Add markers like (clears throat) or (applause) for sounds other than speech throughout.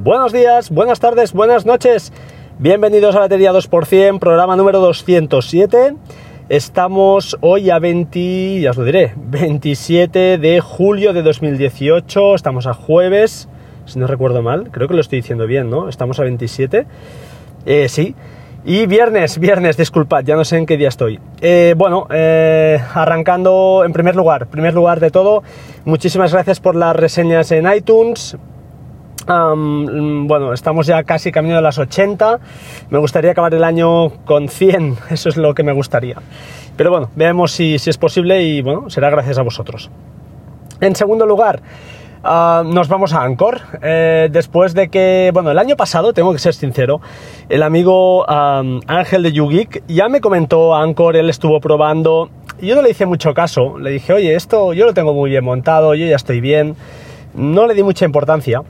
Buenos días, buenas tardes, buenas noches. Bienvenidos a Batería 2%, programa número 207. Estamos hoy a 20, ya os lo diré, 27 de julio de 2018. Estamos a jueves, si no recuerdo mal. Creo que lo estoy diciendo bien, ¿no? Estamos a 27. Eh, sí. Y viernes, viernes, disculpad, ya no sé en qué día estoy. Eh, bueno, eh, arrancando en primer lugar, primer lugar de todo, muchísimas gracias por las reseñas en iTunes, Um, bueno, estamos ya casi camino de las 80. Me gustaría acabar el año con 100. (laughs) Eso es lo que me gustaría. Pero bueno, veamos si, es posible y bueno, será gracias a vosotros. En segundo lugar, uh, nos vamos a Anchor. Eh, después de que, bueno, el año pasado, tengo que ser sincero, el amigo Ángel de YouGeek ya me comentó Anchor, él estuvo probando. Y yo no le hice mucho caso. Le dije, oye, esto yo lo tengo muy bien montado, yo ya estoy bien. No le di mucha importancia.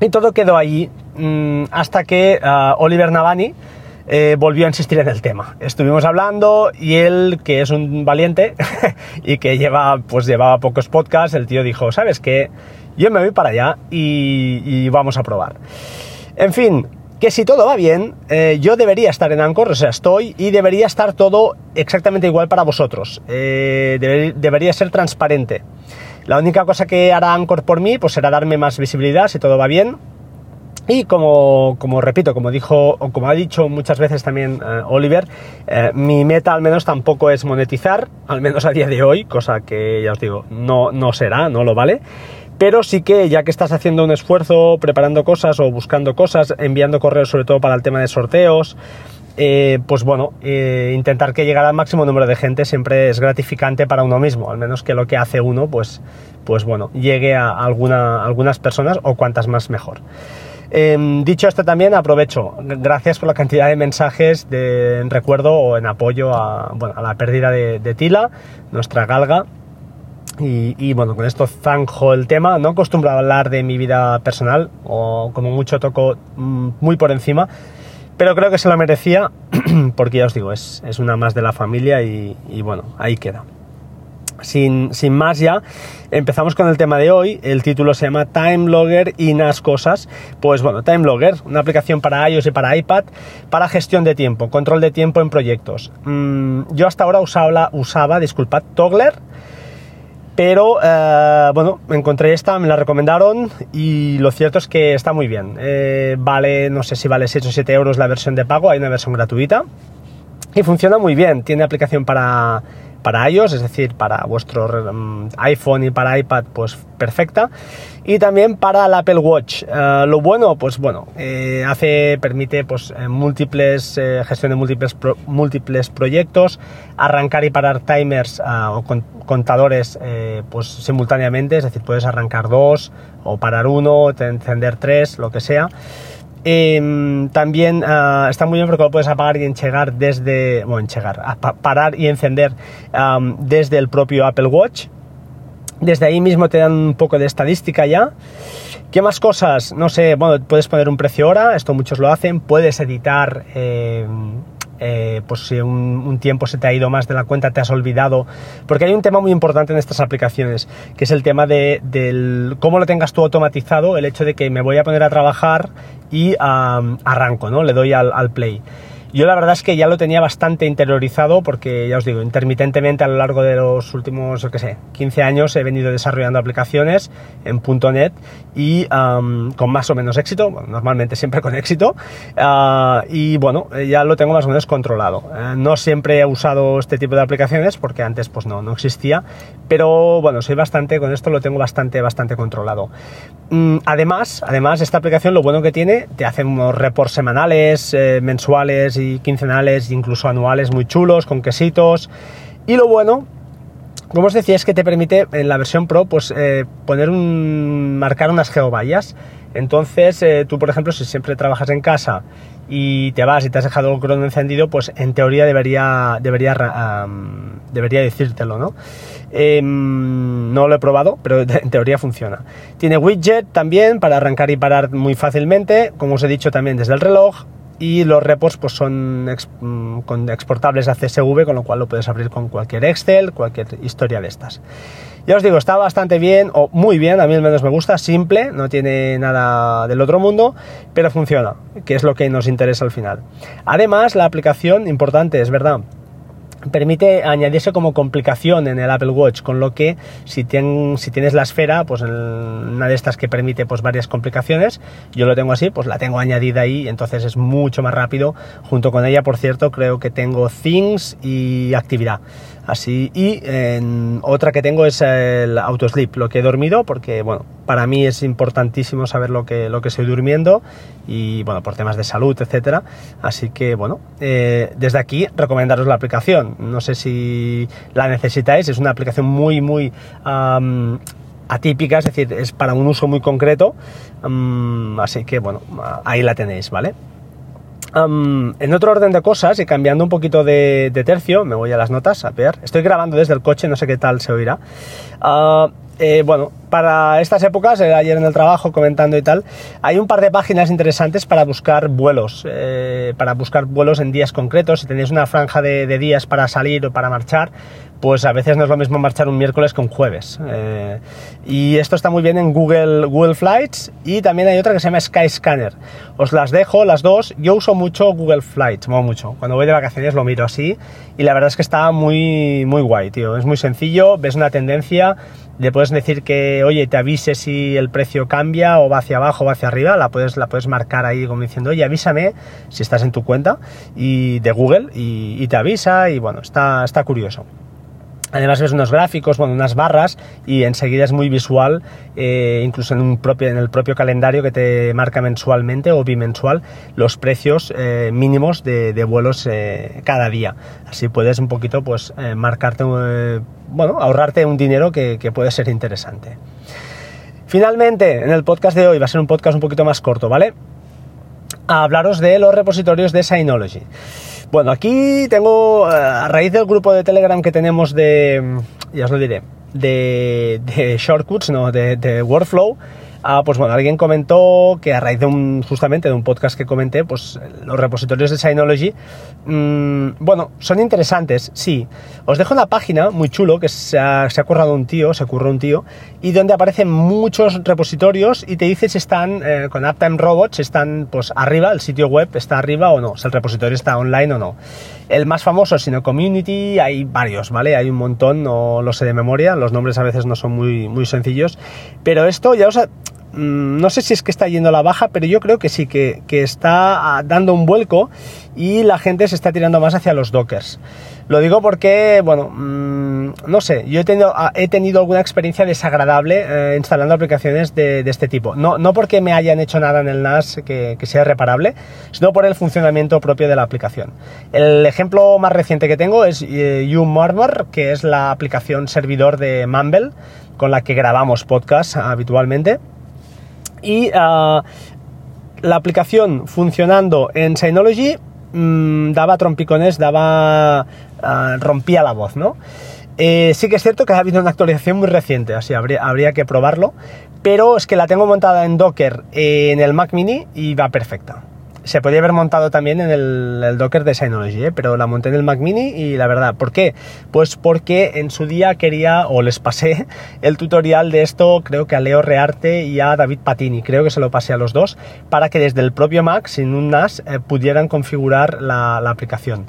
Y todo quedó ahí mmm, hasta que uh, Oliver Navani eh, volvió a insistir en el tema. Estuvimos hablando y él, que es un valiente (laughs) y que lleva, pues llevaba pocos podcasts, el tío dijo, ¿sabes qué? Yo me voy para allá y vamos a probar. En fin, que si todo va bien, eh, yo debería estar en Anchor, o sea, estoy y debería estar todo exactamente igual para vosotros. Eh, debe, debería ser transparente. La única cosa que hará Anchor por mí, pues será darme más visibilidad si todo va bien. Y como, como repito, como dijo, o como ha dicho muchas veces también eh, Oliver, eh, mi meta al menos tampoco es monetizar, al menos a día de hoy, cosa que ya os digo, no, no será, no lo vale. Pero sí que ya que estás haciendo un esfuerzo, preparando cosas o buscando cosas, enviando correos sobre todo para el tema de sorteos, eh, pues bueno, eh, intentar que llegara al máximo número de gente siempre es gratificante para uno mismo, al menos que lo que hace uno, pues, pues bueno, llegue a alguna, algunas personas o cuantas más mejor. Eh, dicho esto también aprovecho, gracias por la cantidad de mensajes de en recuerdo o en apoyo a, bueno, a la pérdida de, Tila, nuestra galga. Y, bueno, con esto zanjo el tema, no acostumbro a hablar de mi vida personal o como mucho toco mm, muy por encima, pero creo que se lo merecía (clears throat) porque ya os digo, es, es una más de la familia y, y bueno, ahí queda. Sin, sin, más ya, empezamos con el tema de hoy. El título se llama Time Logger y unas cosas. Pues bueno, Time Logger, una aplicación para iOS y para iPad para gestión de tiempo, control de tiempo en proyectos. Mm, yo hasta ahora usaba, usaba disculpad, Toggler, pero eh, bueno, encontré esta, me la recomendaron y lo cierto es que está muy bien. Eh, vale, no sé si vale 6 o 7 euros la versión de pago, hay una versión gratuita y funciona muy bien. Tiene aplicación para, para iOS, es decir, para vuestro um, iPhone y para iPad, pues perfecta. Y también para el Apple Watch. Uh, lo bueno, pues bueno, eh, hace, permite pues eh, múltiples, eh, gestión de múltiples, múltiples proyectos, arrancar y parar timers uh, o con, contadores pues simultáneamente, es decir, puedes arrancar dos o parar uno, encender tres, lo que sea. Eh, también uh, está muy bien porque lo puedes apagar y enchegar desde, bueno, enchegar, parar y encender desde el propio Apple Watch. Desde ahí mismo te dan un poco de estadística ya. ¿Qué más cosas? No sé, bueno, puedes poner un precio hora, esto muchos lo hacen. Puedes editar, eh, eh, pues si un, tiempo se te ha ido más de la cuenta, te has olvidado. Porque hay un tema muy importante en estas aplicaciones, que es el tema de cómo lo tengas tú automatizado, el hecho de que me voy a poner a trabajar y arranco, ¿no? Le doy al play. Yo la verdad es que ya lo tenía bastante interiorizado porque, ya os digo, intermitentemente a lo largo de los últimos, yo qué sé, 15 años he venido desarrollando aplicaciones en .NET y um, con más o menos éxito, bueno, normalmente siempre con éxito, uh, y bueno, ya lo tengo más o menos controlado. Uh, no siempre he usado este tipo de aplicaciones porque antes pues no, no existía, pero bueno, soy bastante, con esto lo tengo bastante, bastante controlado. Mm, además, además, esta aplicación lo bueno que tiene, te hace unos reports semanales, eh, mensuales y quincenales, incluso anuales muy chulos, con quesitos. Y lo bueno, como os decía, es que te permite en la versión Pro, pues eh, poner un. marcar unas geovallas. Entonces, eh, tú, por ejemplo, si siempre trabajas en casa y te vas y te has dejado el crono encendido, pues en teoría debería, debería, debería decírtelo, ¿no? Eh, no lo he probado, pero (laughs) en teoría funciona. Tiene widget también para arrancar y parar muy fácilmente, como os he dicho también desde el reloj. Y los repos pues son mm, con exportables a CSV, con lo cual lo puedes abrir con cualquier Excel, cualquier historia de estas. Ya os digo, está bastante bien, o muy bien, a mí al menos me gusta, simple, no tiene nada del otro mundo, pero funciona, que es lo que nos interesa al final. Además, la aplicación, importante, es verdad, permite añadirse como complicación en el Apple Watch, con lo que si, si tienes la esfera, pues una de estas que permite pues varias complicaciones, yo lo tengo así, pues la tengo añadida ahí, entonces es mucho más rápido. Junto con ella, por cierto, creo que tengo Things y actividad. Así, y otra que tengo es el autosleep, lo que he dormido, porque bueno, para mí es importantísimo saber lo que, lo que estoy durmiendo y bueno, por temas de salud, etcétera. Así que bueno, eh, desde aquí recomendaros la aplicación. No sé si la necesitáis, es una aplicación muy, muy atípica, es decir, es para un uso muy concreto. así que bueno, ahí la tenéis, ¿vale? en otro orden de cosas y cambiando un poquito de, tercio, me voy a las notas a ver. Estoy grabando desde el coche, no sé qué tal se oirá. Ah, eh, bueno, para estas épocas, eh, ayer en el trabajo comentando y tal, hay un par de páginas interesantes para buscar vuelos, eh, para buscar vuelos en días concretos. Si tenéis una franja de, días para salir o para marchar, pues a veces no es lo mismo marchar un miércoles que un jueves. Y esto está muy bien en Google, Google Flights y también hay otra que se llama Skyscanner. Os las dejo, las dos. Yo uso mucho Google Flights, mucho. Cuando voy de vacaciones lo miro así y la verdad es que está muy, muy guay, tío. Es muy sencillo, ves una tendencia, le puedes decir que, oye, te avise si el precio cambia o va hacia abajo o hacia arriba, la puedes, la puedes marcar ahí como diciendo, oye, avísame si estás en tu cuenta y de Google y, y te avisa y bueno, está, está curioso. Además ves unos gráficos, bueno, unas barras y enseguida es muy visual, eh, incluso en, un propio, en el propio calendario que te marca mensualmente o bimensual los precios eh, mínimos de, vuelos eh, cada día. Así puedes un poquito pues marcarte, bueno, ahorrarte un dinero que, que puede ser interesante. Finalmente, en el podcast de hoy va a ser un podcast un poquito más corto, ¿vale? A hablaros de los repositorios de Synology. Bueno, aquí tengo, eh, a raíz del grupo de Telegram que tenemos de, ya os lo diré, de, de shortcuts, no, de, de workflow, Ah, pues bueno, alguien comentó que a raíz de un, justamente de un podcast que comenté, pues los repositorios de Synology, mmm, bueno, son interesantes, sí. Os dejo una página muy chulo que se ha, ha currado un tío, se curró un tío, y donde aparecen muchos repositorios y te dice si están eh, con Uptime Robots, están pues arriba, el sitio web está arriba o no, si el repositorio está online o no. El más famoso, sino Community, hay varios, ¿vale? Hay un montón, no lo sé de memoria, los nombres a veces no son muy, muy sencillos, pero esto ya os... Mm, no sé si es que está yendo a la baja, pero yo creo que sí, que, está ah, dando un vuelco y la gente se está tirando más hacia los dockers. Lo digo porque, bueno, mm, no sé, yo he tenido, ah, he tenido alguna experiencia desagradable eh, instalando aplicaciones de, este tipo. No, no porque me hayan hecho nada en el NAS que, sea reparable, sino por el funcionamiento propio de la aplicación. El ejemplo más reciente que tengo es eh, que es la aplicación servidor de Mumble con la que grabamos podcast habitualmente y ah, la aplicación funcionando en Synology mm, daba trompicones, daba ah, rompía la voz, ¿no? Eh, sí que es cierto que ha habido una actualización muy reciente, así habría, habría que probarlo, pero es que la tengo montada en Docker en el Mac Mini y va perfecta se podía haber montado también en el, Docker de Synology, ¿eh? pero la monté en el Mac Mini y la verdad, ¿por qué? Pues porque en su día quería, o les pasé (laughs) el tutorial de esto, creo que a Leo Rearte y a David Patini, creo que se lo pasé a los dos, para que desde el propio Mac, sin un NAS, eh, pudieran configurar la, la aplicación.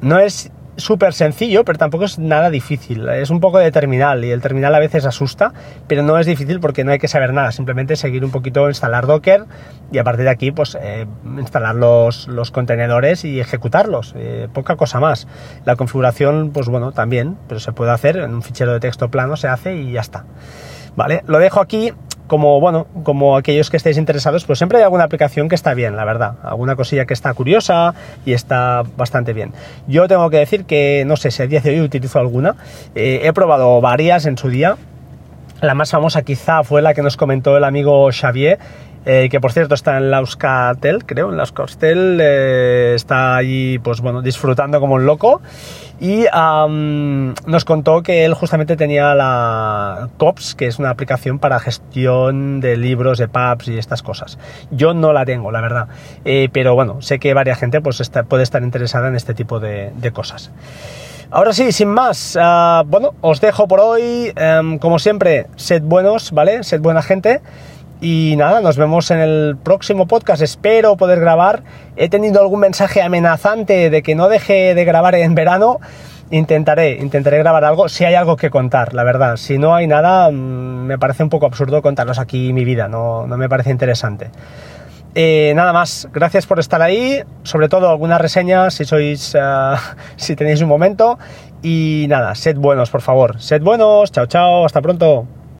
No es súper sencillo, pero tampoco es nada difícil. Es un poco de terminal y el terminal a veces asusta, pero no es difícil porque no hay que saber nada, simplemente seguir un poquito, instalar Docker y a partir de aquí, pues eh, instalar los, los, contenedores y ejecutarlos. Eh, poca cosa más. La configuración, pues bueno, también, pero se puede hacer en un fichero de texto plano, se hace y ya está. Vale, lo dejo aquí como, bueno, como aquellos que estéis interesados, pues siempre hay alguna aplicación que está bien, la verdad. Alguna cosilla que está curiosa y está bastante bien. Yo tengo que decir que, no sé si a día de hoy utilizo alguna. Eh, he probado varias en su día. La más famosa quizá fue la que nos comentó el amigo Xavier, eh, que por cierto está en Lauscatel, creo, en Lauscatel, eh, está allí, pues bueno, disfrutando como un loco. Y nos contó que él justamente tenía la COPS, que es una aplicación para gestión de libros, de pubs y estas cosas. Yo no la tengo, la verdad. Eh, pero bueno, sé que varias gente pues, puede estar interesada en este tipo de, cosas. Ahora sí, sin más, ah, bueno, os dejo por hoy. Em, como siempre, sed buenos, ¿vale? Sed buena gente. Y nada, nos vemos en el próximo podcast. Espero poder grabar. He tenido algún mensaje amenazante de que no deje de grabar en verano. Intentaré, intentaré grabar algo, si hay algo que contar, la verdad. Si no hay nada, mm, me parece un poco absurdo contaros aquí mi vida, no, me parece interesante. Eh, nada más, gracias por estar ahí, sobre todo alguna reseña si sois, eh, (laughs) si tenéis un momento. Y nada, sed buenos, por favor. Sed buenos, chao, chao, hasta pronto.